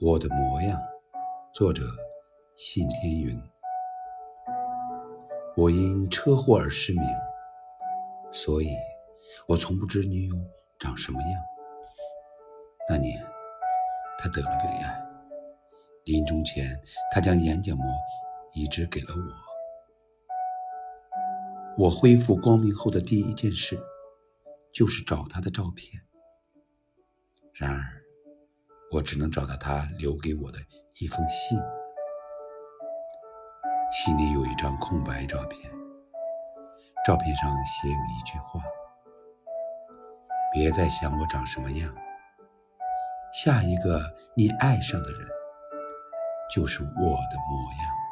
我的模样，作者信天云。我因车祸而失明，所以我从不知女友长什么样。那年，他得了胃癌，临终前，他将眼角膜移植给了我。我恢复光明后的第一件事，就是找他的照片。然而，我只能找到他留给我的一封信。信里有一张空白照片照片上写有一句话别再想我长什么样下一个你爱上的人就是我的模样。